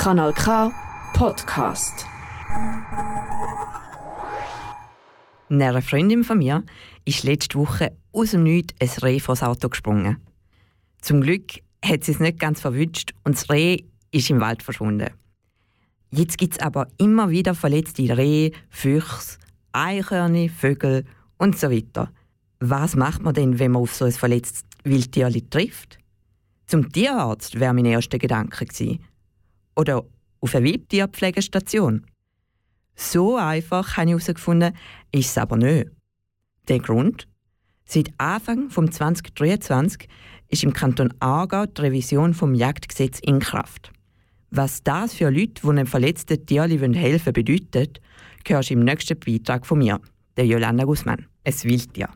Kanal K Podcast. Eine Freundin von mir ist letzte Woche aus dem Nichts ein Reh vor das Auto gesprungen. Zum Glück hat sie es nicht ganz verwünscht und das Reh ist im Wald verschwunden. Jetzt gibt es aber immer wieder verletzte Rehe, Füchse, Eichhörnchen, Vögel und so weiter. Was macht man denn, wenn man auf so ein verletztes Wildtier trifft? Zum Tierarzt wäre mein erster Gedanke gewesen. Oder auf eine Wildtierpflegestation. So einfach habe ich herausgefunden, ist es aber nicht. Der Grund? Seit Anfang vom 2023 ist im Kanton Aargau die Revision vom Jagdgesetz in Kraft. Was das für Leute, die einem verletzten Tier helfen bedeutet, hörst du im nächsten Beitrag von mir, der Jolanda Guzman, ein Wildtier.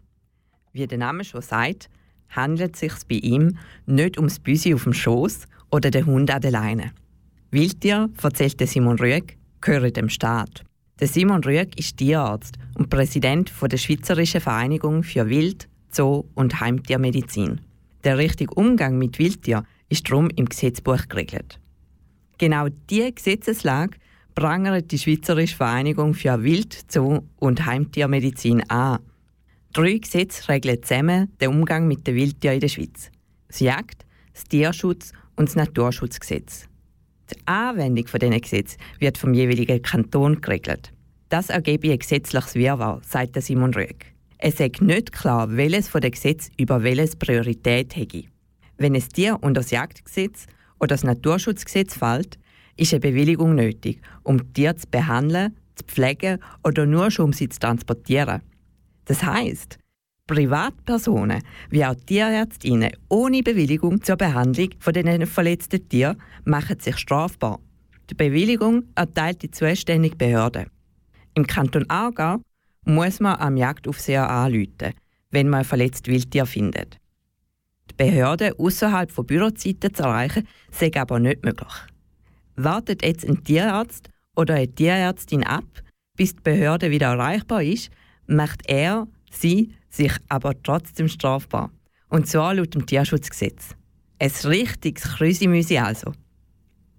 Wie der Name schon sagt, handelt es sich bei ihm nicht ums Büsi auf dem Schoß oder den Hund an der Leine. Wildtier, erzählt Simon Rüegg, gehören dem Staat. Der Simon Rüegg ist Tierarzt und Präsident der Schweizerischen Vereinigung für Wild-, Zoo- und Heimtiermedizin. Der richtige Umgang mit Wildtieren ist darum im Gesetzbuch geregelt. Genau diese Gesetzeslage prangert die Schweizerische Vereinigung für Wild-, Zoo- und Heimtiermedizin an. Drei Gesetze regeln zusammen den Umgang mit den Wildtieren in der Schweiz. Das Jagd-, das Tierschutz- und das Naturschutzgesetz. Die Anwendung dieser Gesetze wird vom jeweiligen Kanton geregelt. Das ergebe ein gesetzliches Wirrwarr, sagt Simon Rüegg. Es ist nicht klar, welches von den Gesetzen über welches Priorität hätte. Wenn es Tier unter das Jagdgesetz oder das Naturschutzgesetz fällt, ist eine Bewilligung nötig, um Tiere zu behandeln, zu pflegen oder nur schon um sie zu transportieren. Das heißt, Privatpersonen wie auch Tierärztinnen ohne Bewilligung zur Behandlung von den verletzten Tieren machen sich strafbar. Die Bewilligung erteilt die zuständige Behörde. Im Kanton Aargau muss man am Jagdaufseher anrufen, wenn man ein verletztes Wildtier findet. Die Behörde außerhalb von Bürozeiten zu erreichen, sei aber nicht möglich. Wartet jetzt ein Tierarzt oder eine Tierärztin ab, bis die Behörde wieder erreichbar ist, macht er, sie sich aber trotzdem strafbar. Und zwar laut dem Tierschutzgesetz. Ein richtiges Krüsimüsi also.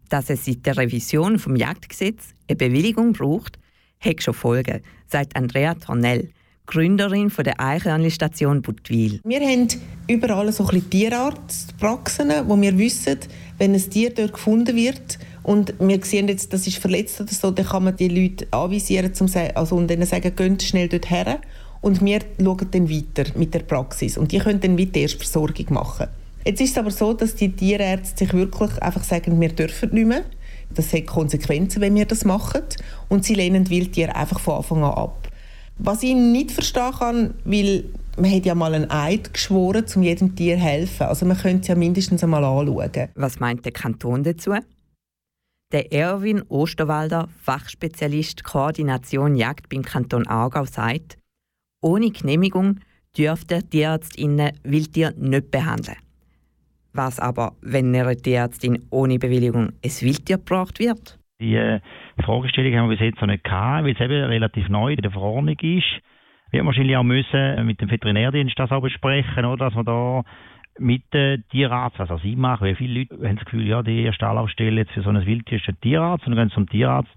Dass es seit der Revision vom Jagdgesetz eine Bewilligung braucht, hat schon Folgen, sagt Andrea Tornell, Gründerin von der Eichhörnli-Station Budwil. Wir haben überall so ein Tierarztpraxen, wo wir wissen, wenn ein Tier dort gefunden wird und wir sehen jetzt, das ist verletzt oder so, dann kann man die Leute anvisieren zum, also, und denen sagen, geht schnell dort her und wir schauen dann weiter mit der Praxis und die können dann weiter erst Versorgung machen. Jetzt ist es aber so, dass die Tierärzte sich wirklich einfach sagen, wir dürfen nicht mehr. Das hat Konsequenzen, wenn wir das machen. Und sie lehnen Wildtiere einfach von Anfang an ab. Was ich nicht verstehen kann, weil man hat ja mal einen Eid geschworen, um jedem Tier zu helfen. Also man könnte es ja mindestens einmal anschauen. Was meint der Kanton dazu? Der Erwin Osterwalder, Fachspezialist Koordination Jagd beim Kanton Aargau, sagt, ohne Genehmigung dürfte Tierärztinnen Wildtier nicht behandeln. Was aber, wenn eine Tierärztin ohne Bewilligung ein Wildtier gebraucht wird? Die äh, Fragestellung haben wir bis jetzt noch nicht gehabt, weil es eben relativ neu in der Verordnung ist. Wir haben wahrscheinlich auch müssen mit dem Veterinärdienst das auch besprechen, oder, dass man da mit dem Tierarzt, was auch sie machen, weil viele Leute haben das Gefühl, ja, die erste Anlaufstelle jetzt für so ein Wildtier ist der Tierarzt und dann gehen sie zum Tierarzt.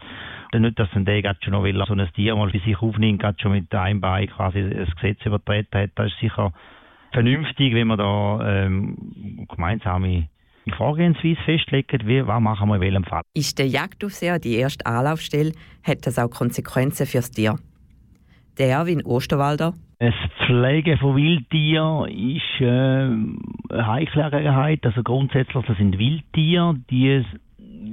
Dann nicht, dass dann der gerade schon noch will, so ein Tier mal bei sich aufnimmt, gerade schon mit einem Bein quasi das Gesetz übertreten hat. Das ist sicher vernünftig, wenn man da ähm, gemeinsame Vorgehensweise festlegen, wie, was machen wir in welchem Fall. Ist der Jagdaufseher die erste Anlaufstelle, hat das auch Konsequenzen fürs Tier. Der Erwin Osterwalder. Das Pflegen von Wildtieren ist äh, eine heikle Angelegenheit. Also grundsätzlich, das sind Wildtiere, die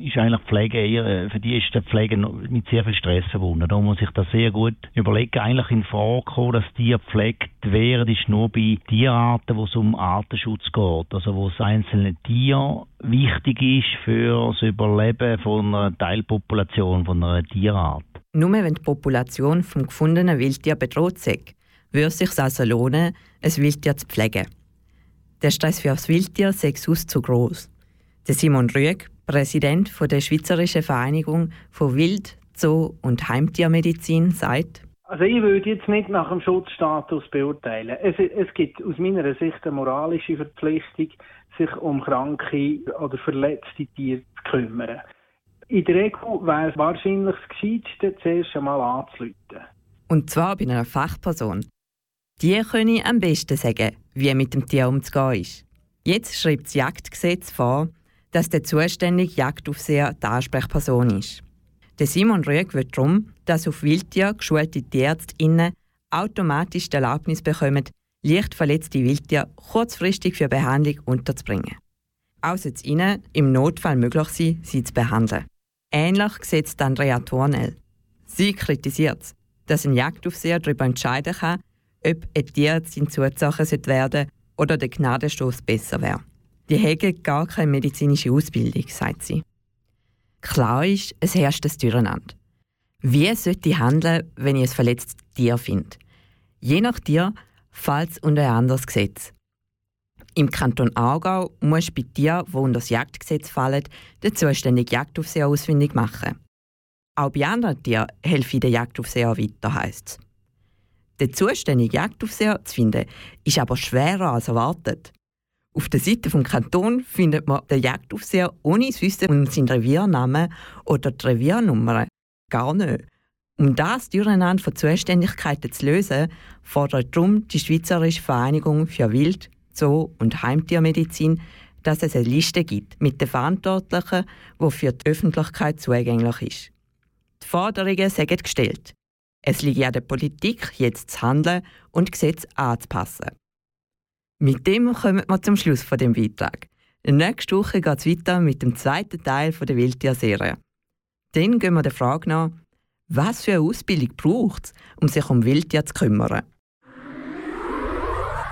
ist eigentlich Pflege eher, für die ist die Pflege mit sehr viel Stress verbunden. Da muss ich das sehr gut überlegen. Eigentlich in Frage kommen, dass Tiere gepflegt werden, ist nur bei Tierarten, wo es um Artenschutz geht. Also wo das einzelne Tier wichtig ist für das Überleben von einer Teilpopulation, von einer Tierart. Nur wenn die Population vom gefundenen Wildtier bedroht ist, würde es sich also lohnen, ein Wildtier zu pflegen. Der Stress für das Wildtier sei sonst zu groß. Der Simon Rüegg, Präsident der Schweizerischen Vereinigung von Wild-, Zoo- und Heimtiermedizin, sagt, also ich würde jetzt nicht nach dem Schutzstatus beurteilen. Es, es gibt aus meiner Sicht eine moralische Verpflichtung, sich um kranke oder verletzte Tiere zu kümmern. In der Regel wäre es wahrscheinlich das Gescheiteste, zuerst einmal anzuleiten. Und zwar bei einer Fachperson. Die können am besten sagen, wie mit dem Tier umzugehen ist. Jetzt schreibt das Jagdgesetz vor, dass der zuständige Jagdaufseher die Ansprechperson ist. Der Simon Rüeg will darum, dass auf Wildtier geschulte TierärztInnen automatisch die Erlaubnis bekommen, leicht verletzte Wildtiere kurzfristig für Behandlung unterzubringen. Auch soll es ihnen im Notfall möglich sein, sie zu behandeln. Ähnlich sieht es Andrea Tornell. Sie kritisiert es, dass ein Jagdaufseher darüber entscheiden kann, ob ein Tierärztin zugezogen werden oder der Gnadenstoß besser wäre. Die haben gar keine medizinische Ausbildung, sagt sie. Klar ist, es herrscht ein Durcheinander. Wie sollte ich handeln, wenn ich ein verletztes Tier finde? Je nach Tier fällt es unter ein anderes Gesetz. Im Kanton Aargau muss bei Tieren, die unter das Jagdgesetz fallen, der zuständige Jagdaufseher ausfindig machen. Auch bei anderen Tieren helfe ich der Jagdaufseher weiter, heisst es. Den zuständigen Jagdaufseher zu finden, ist aber schwerer als erwartet. Auf der Seite vom Kanton findet man den Jagdaufseher ohne Wissen um seinen Reviernamen oder die Reviernummer. Gar nicht. Um das Durcheinander von Zuständigkeiten zu lösen, fordert darum die Schweizerische Vereinigung für Wild-, Zoo- und Heimtiermedizin, dass es eine Liste gibt mit den Verantwortlichen, die für die Öffentlichkeit zugänglich ist. Die Forderungen sind gestellt. Es liegt an der Politik, jetzt zu handeln und Gesetze anzupassen. Mit dem kommen wir zum Schluss von dem Beitrag. Nächste Woche geht es weiter mit dem zweiten Teil der Wildtierserie. Dann gehen wir der Frage nach, was für eine Ausbildung braucht es, um sich um Wildtiere zu kümmern.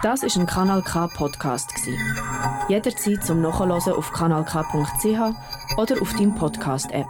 Das ist ein Kanal K Podcast Jederzeit zum Nachhören auf kanalk.ch oder auf deinem Podcast App.